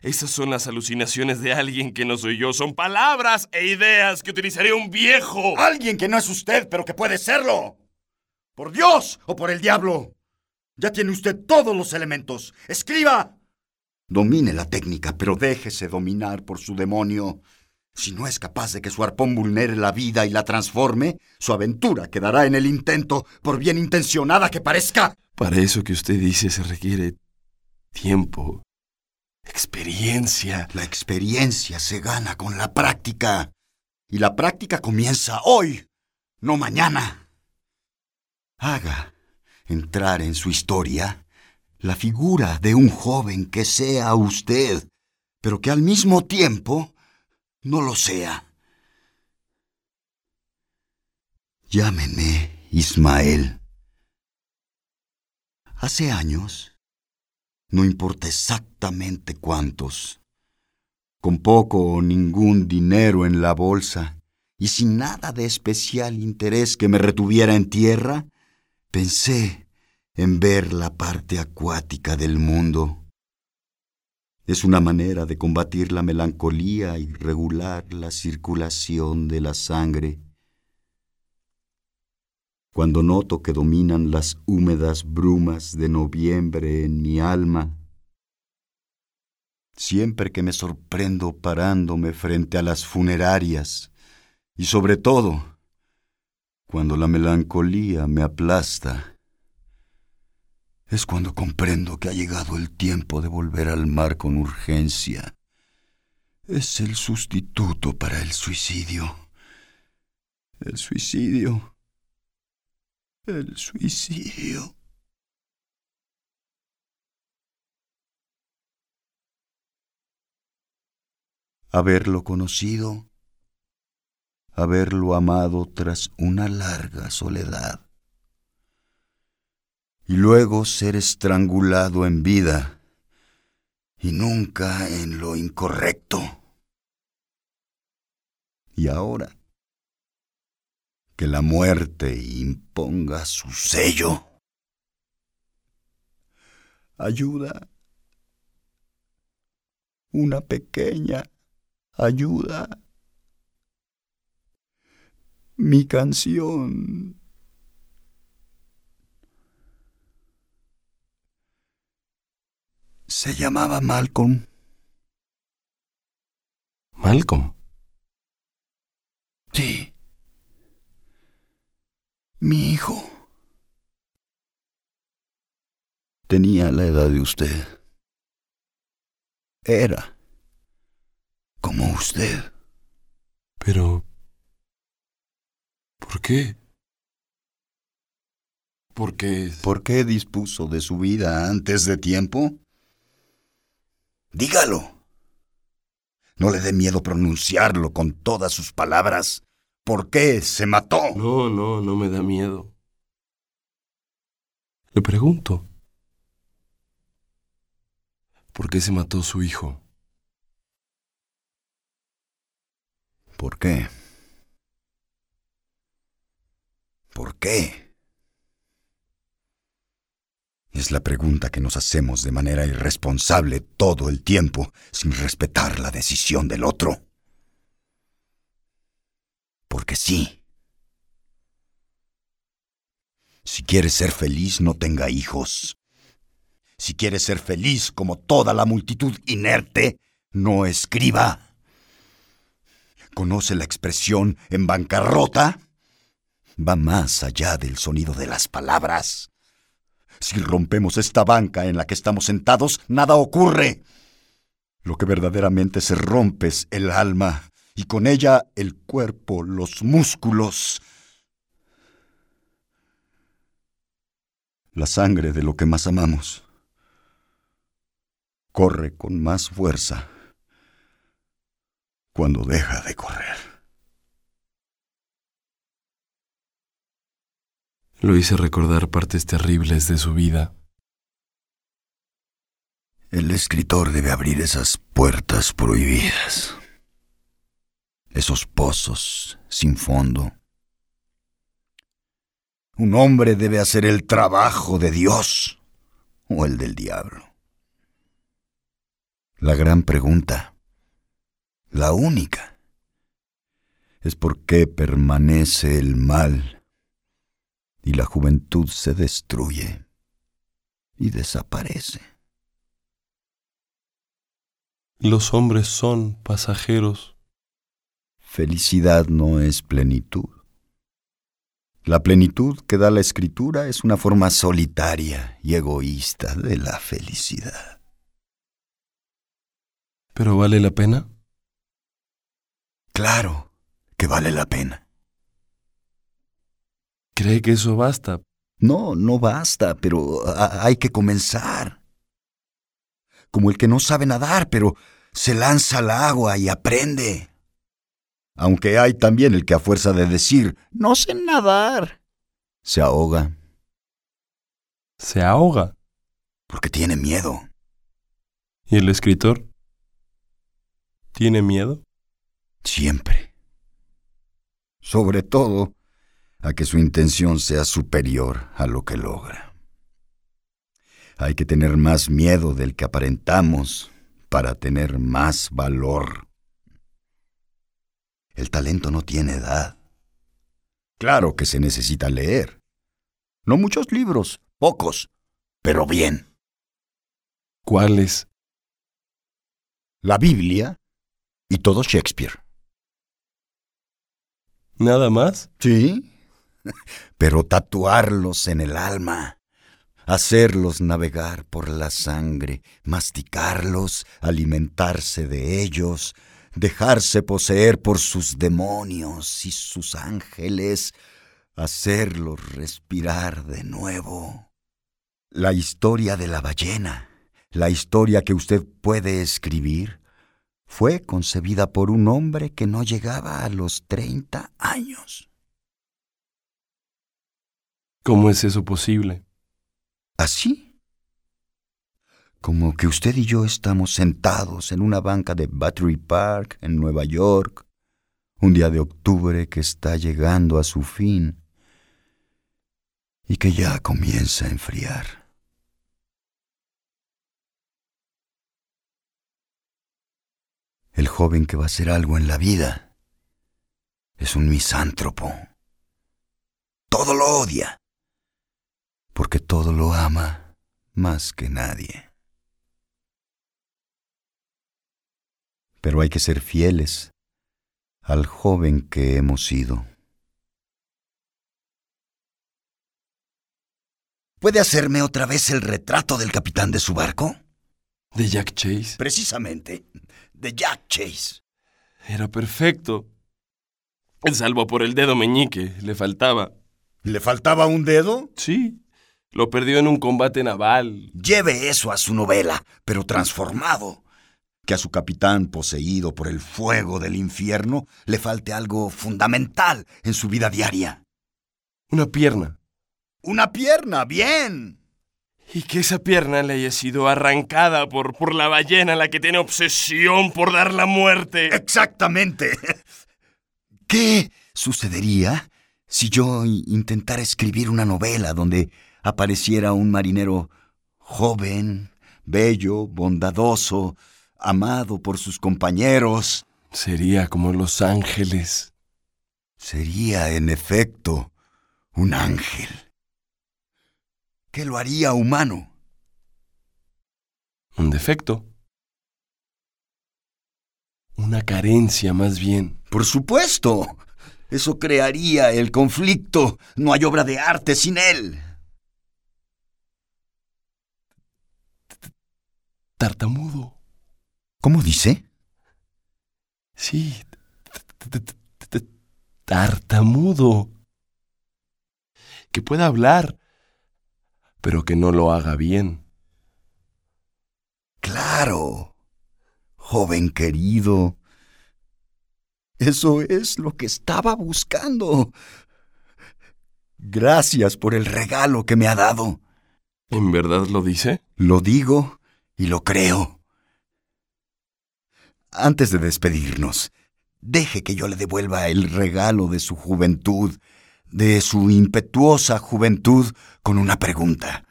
Esas son las alucinaciones de alguien que no soy yo. Son palabras e ideas que utilizaría un viejo. Alguien que no es usted, pero que puede serlo. Por Dios o por el diablo. Ya tiene usted todos los elementos. Escriba. Domine la técnica, pero déjese dominar por su demonio. Si no es capaz de que su arpón vulnere la vida y la transforme, su aventura quedará en el intento, por bien intencionada que parezca. Para eso que usted dice se requiere tiempo, experiencia. La experiencia se gana con la práctica. Y la práctica comienza hoy, no mañana. Haga entrar en su historia la figura de un joven que sea usted, pero que al mismo tiempo no lo sea. Llámeme Ismael. Hace años, no importa exactamente cuántos, con poco o ningún dinero en la bolsa y sin nada de especial interés que me retuviera en tierra, pensé en ver la parte acuática del mundo es una manera de combatir la melancolía y regular la circulación de la sangre. Cuando noto que dominan las húmedas brumas de noviembre en mi alma, siempre que me sorprendo parándome frente a las funerarias, y sobre todo, cuando la melancolía me aplasta, es cuando comprendo que ha llegado el tiempo de volver al mar con urgencia. Es el sustituto para el suicidio. El suicidio. El suicidio. Haberlo conocido, haberlo amado tras una larga soledad y luego ser estrangulado en vida y nunca en lo incorrecto. Y ahora, que la muerte imponga su sello. Ayuda. Una pequeña ayuda. Mi canción Se llamaba Malcolm. ¿Malcolm? Sí. Mi hijo. Tenía la edad de usted. Era como usted. Pero... ¿Por qué? ¿Por qué? ¿Por qué dispuso de su vida antes de tiempo? Dígalo. No le dé miedo pronunciarlo con todas sus palabras. ¿Por qué se mató? No, no, no me da miedo. Le pregunto. ¿Por qué se mató su hijo? ¿Por qué? ¿Por qué? Es la pregunta que nos hacemos de manera irresponsable todo el tiempo, sin respetar la decisión del otro. Porque sí. Si quiere ser feliz, no tenga hijos. Si quiere ser feliz como toda la multitud inerte, no escriba. ¿Conoce la expresión en bancarrota? Va más allá del sonido de las palabras. Si rompemos esta banca en la que estamos sentados, nada ocurre. Lo que verdaderamente se rompe es el alma, y con ella el cuerpo, los músculos. La sangre de lo que más amamos corre con más fuerza cuando deja de correr. Lo hice recordar partes terribles de su vida El escritor debe abrir esas puertas prohibidas, esos pozos sin fondo. Un hombre debe hacer el trabajo de Dios o el del diablo. La gran pregunta, la única, es por qué permanece el mal y la juventud se destruye y desaparece. Los hombres son pasajeros. Felicidad no es plenitud. La plenitud que da la escritura es una forma solitaria y egoísta de la felicidad. ¿Pero vale la pena? Claro que vale la pena. ¿Cree que eso basta? No, no basta, pero hay que comenzar. Como el que no sabe nadar, pero se lanza al agua y aprende. Aunque hay también el que a fuerza de decir, no sé nadar, se ahoga. ¿Se ahoga? Porque tiene miedo. ¿Y el escritor? ¿Tiene miedo? Siempre. Sobre todo a que su intención sea superior a lo que logra. Hay que tener más miedo del que aparentamos para tener más valor. El talento no tiene edad. Claro que se necesita leer. No muchos libros, pocos, pero bien. ¿Cuáles? La Biblia y todo Shakespeare. ¿Nada más? Sí, [LAUGHS] pero tatuarlos en el alma, hacerlos navegar por la sangre, masticarlos, alimentarse de ellos, dejarse poseer por sus demonios y sus ángeles, hacerlos respirar de nuevo. La historia de la ballena, la historia que usted puede escribir, fue concebida por un hombre que no llegaba a los treinta años. ¿Cómo es eso posible? Así como que usted y yo estamos sentados en una banca de Battery Park en Nueva York, un día de octubre que está llegando a su fin y que ya comienza a enfriar. El joven que va a hacer algo en la vida es un misántropo. Todo lo odia, porque todo lo ama más que nadie. pero hay que ser fieles al joven que hemos sido. ¿Puede hacerme otra vez el retrato del capitán de su barco? ¿De Jack Chase? Precisamente, de Jack Chase. Era perfecto. Salvo por el dedo meñique, le faltaba. ¿Le faltaba un dedo? Sí. Lo perdió en un combate naval. Lleve eso a su novela, pero transformado que a su capitán poseído por el fuego del infierno le falte algo fundamental en su vida diaria. Una pierna. Una pierna, bien. Y que esa pierna le haya sido arrancada por, por la ballena la que tiene obsesión por dar la muerte. Exactamente. ¿Qué sucedería si yo intentara escribir una novela donde apareciera un marinero joven, bello, bondadoso, amado por sus compañeros. Sería como los ángeles. Sería, en efecto, un ángel. ¿Qué lo haría humano? Un defecto. Una carencia más bien. Por supuesto. Eso crearía el conflicto. No hay obra de arte sin él. Tartamudo. ¿Cómo dice? Sí, tartamudo. Que pueda hablar, pero que no lo haga bien. Claro, joven querido. Eso es lo que estaba buscando. Gracias por el regalo que me ha dado. ¿En verdad lo dice? Lo digo Y lo creo. Antes de despedirnos, deje que yo le devuelva el regalo de su juventud, de su impetuosa juventud, con una pregunta.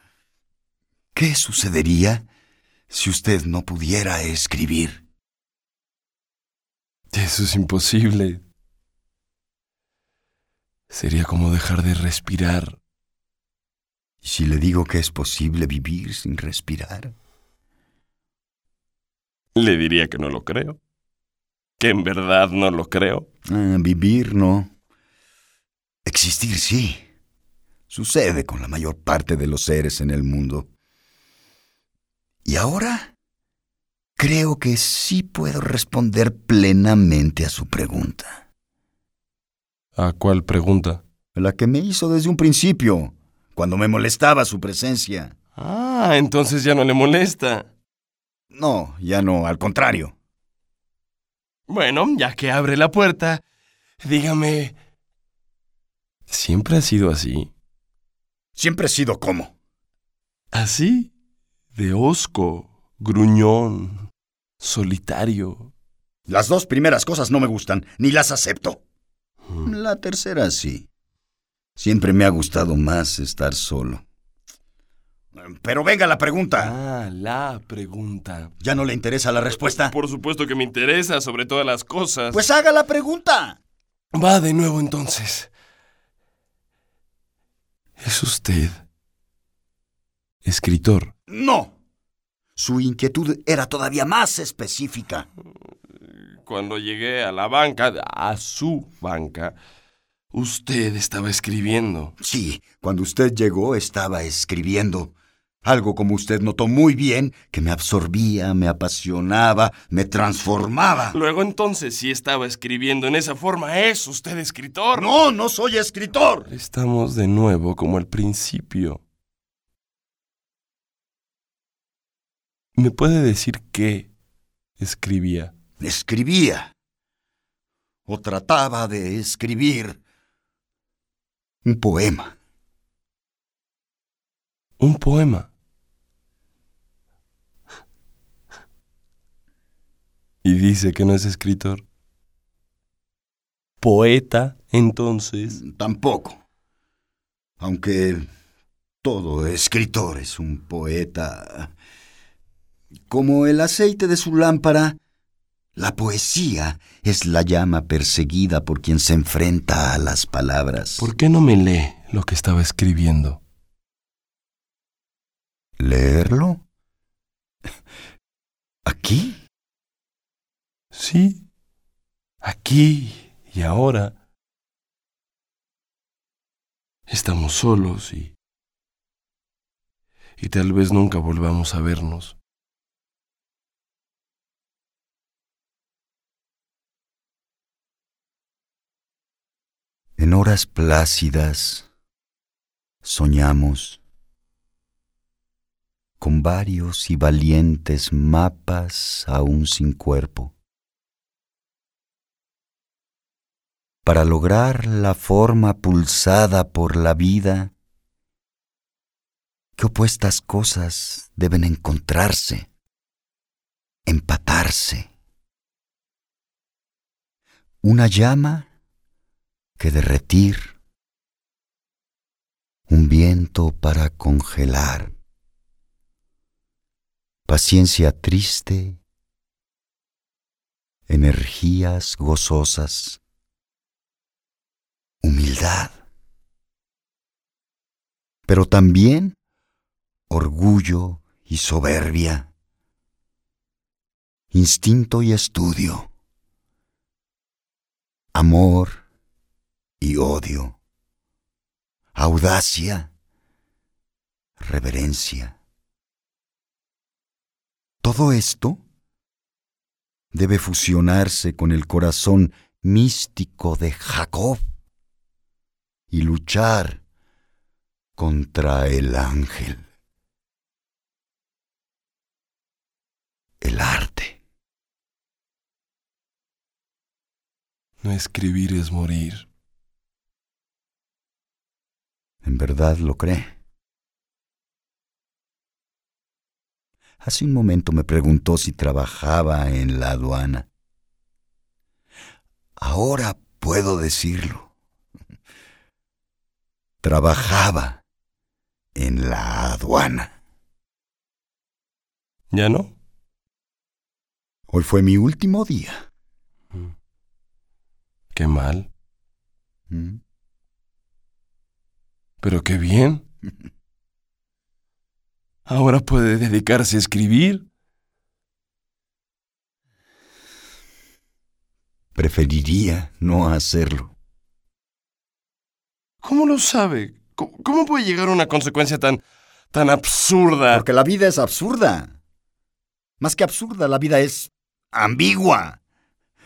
¿Qué sucedería si usted no pudiera escribir? Eso es imposible. Sería como dejar de respirar. ¿Y si le digo que es posible vivir sin respirar? Le diría que no lo creo. Que en verdad no lo creo. Ah, vivir no. Existir sí. Sucede con la mayor parte de los seres en el mundo. Y ahora creo que sí puedo responder plenamente a su pregunta. ¿A cuál pregunta? La que me hizo desde un principio, cuando me molestaba su presencia. Ah, entonces ya no le molesta. No, ya no, al contrario. Bueno, ya que abre la puerta, dígame... ¿Siempre ha sido así? Siempre he sido como. ¿Así? De hosco, gruñón, solitario. Las dos primeras cosas no me gustan, ni las acepto. La tercera sí. Siempre me ha gustado más estar solo. Pero venga la pregunta. Ah, la pregunta. ¿Ya no le interesa la respuesta? Por supuesto que me interesa sobre todas las cosas. Pues haga la pregunta. Va de nuevo entonces. ¿Es usted escritor? No. Su inquietud era todavía más específica. Cuando llegué a la banca, a su banca, usted estaba escribiendo. Sí, cuando usted llegó estaba escribiendo. Algo como usted notó muy bien, que me absorbía, me apasionaba, me transformaba. Luego entonces, si estaba escribiendo en esa forma, ¿es usted escritor? No, no soy escritor. Estamos de nuevo como al principio. ¿Me puede decir qué escribía? Escribía. O trataba de escribir. Un poema. Un poema. Y dice que no es escritor. Poeta, entonces. Tampoco. Aunque todo escritor es un poeta. Como el aceite de su lámpara, la poesía es la llama perseguida por quien se enfrenta a las palabras. ¿Por qué no me lee lo que estaba escribiendo? ¿Leerlo? ¿Aquí? Sí, aquí y ahora. Estamos solos y... y tal vez nunca volvamos a vernos. En horas plácidas soñamos con varios y valientes mapas aún sin cuerpo. Para lograr la forma pulsada por la vida, ¿qué opuestas cosas deben encontrarse, empatarse? Una llama que derretir, un viento para congelar, paciencia triste, energías gozosas, humildad, pero también orgullo y soberbia, instinto y estudio, amor y odio, audacia, reverencia. Todo esto debe fusionarse con el corazón místico de Jacob y luchar contra el ángel. El arte. No escribir es morir. ¿En verdad lo cree? Hace un momento me preguntó si trabajaba en la aduana. Ahora puedo decirlo. Trabajaba en la aduana. ¿Ya no? Hoy fue mi último día. Qué mal. ¿Mm? Pero qué bien. Ahora puede dedicarse a escribir. Preferiría no hacerlo. ¿Cómo lo sabe? ¿Cómo, cómo puede llegar a una consecuencia tan, tan absurda? Porque la vida es absurda. Más que absurda, la vida es ambigua.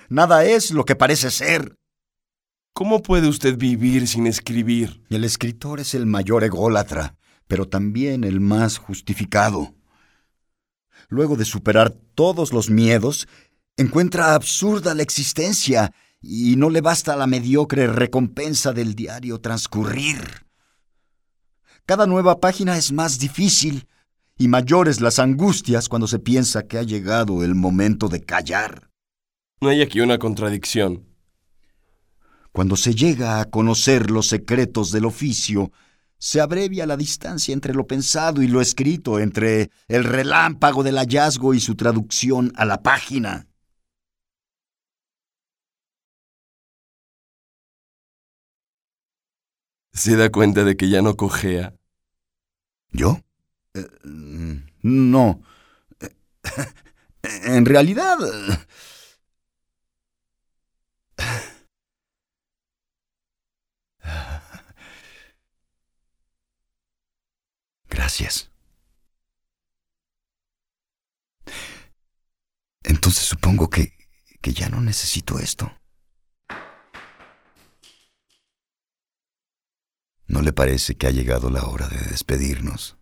Nada es lo que parece ser. ¿Cómo puede usted vivir sin escribir? El escritor es el mayor ególatra, pero también el más justificado. Luego de superar todos los miedos, encuentra absurda la existencia y no le basta la mediocre recompensa del diario transcurrir. Cada nueva página es más difícil y mayores las angustias cuando se piensa que ha llegado el momento de callar. No hay aquí una contradicción. Cuando se llega a conocer los secretos del oficio, se abrevia la distancia entre lo pensado y lo escrito, entre el relámpago del hallazgo y su traducción a la página. ¿Se da cuenta de que ya no cojea? ¿Yo? Eh, no. [LAUGHS] En realidad... Gracias. Entonces supongo que, que ya no necesito esto. ¿No le parece que ha llegado la hora de despedirnos?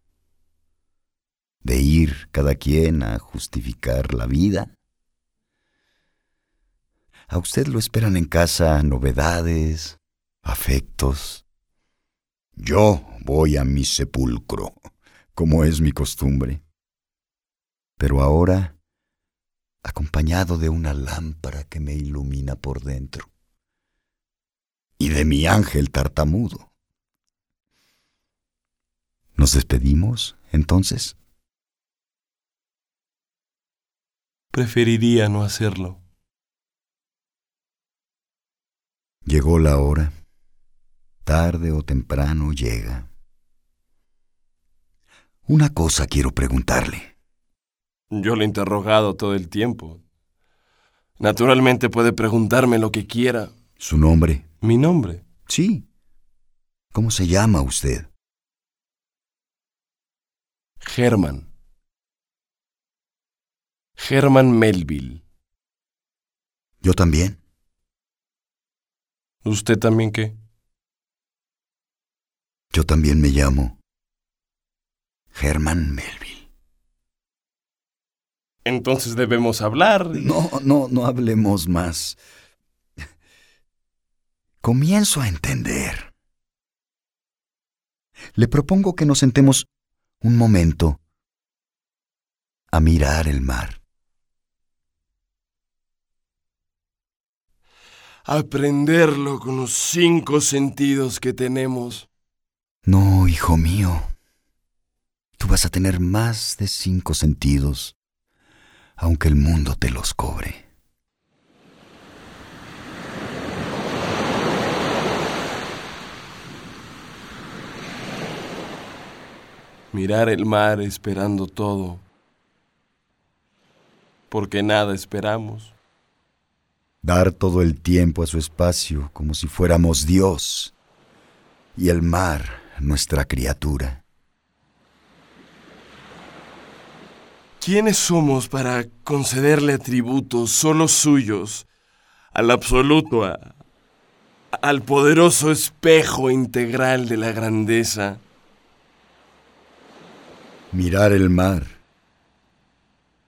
¿De ir cada quien a justificar la vida? A usted lo esperan en casa novedades, afectos. Yo voy a mi sepulcro, como es mi costumbre. Pero ahora, acompañado de una lámpara que me ilumina por dentro, y de mi ángel tartamudo. ¿Nos despedimos, entonces? Preferiría no hacerlo. Llegó la hora. Tarde o temprano llega. Una cosa quiero preguntarle. Yo le he interrogado todo el tiempo. Naturalmente puede preguntarme lo que quiera. ¿Su nombre? ¿Mi nombre? Sí. ¿Cómo se llama usted? Germán. Germán Melville. Yo también. ¿Usted también qué? Yo también me llamo Germán Melville. Entonces debemos hablar. No, no, no hablemos más. Comienzo a entender. Le propongo que nos sentemos un momento a mirar el mar. Aprenderlo con los cinco sentidos que tenemos. No, hijo mío. Tú vas a tener más de cinco sentidos, aunque el mundo te los cobre. Mirar el mar esperando todo. Porque nada esperamos. Dar todo el tiempo a su espacio como si fuéramos Dios y el mar nuestra criatura. ¿Quiénes somos para concederle atributos solo suyos al absoluto, a- al poderoso espejo integral de la grandeza? Mirar el mar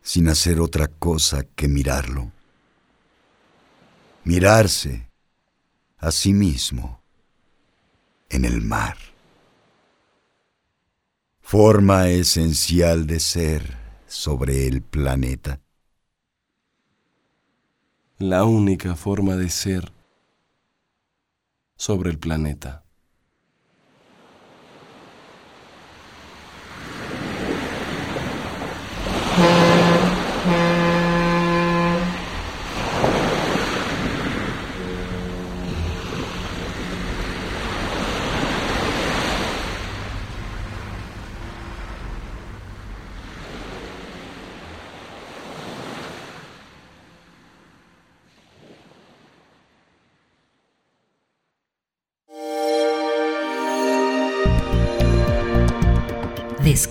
sin hacer otra cosa que mirarlo. Mirarse a sí mismo en el mar. Forma esencial de ser sobre el planeta? La única forma de ser sobre el planeta.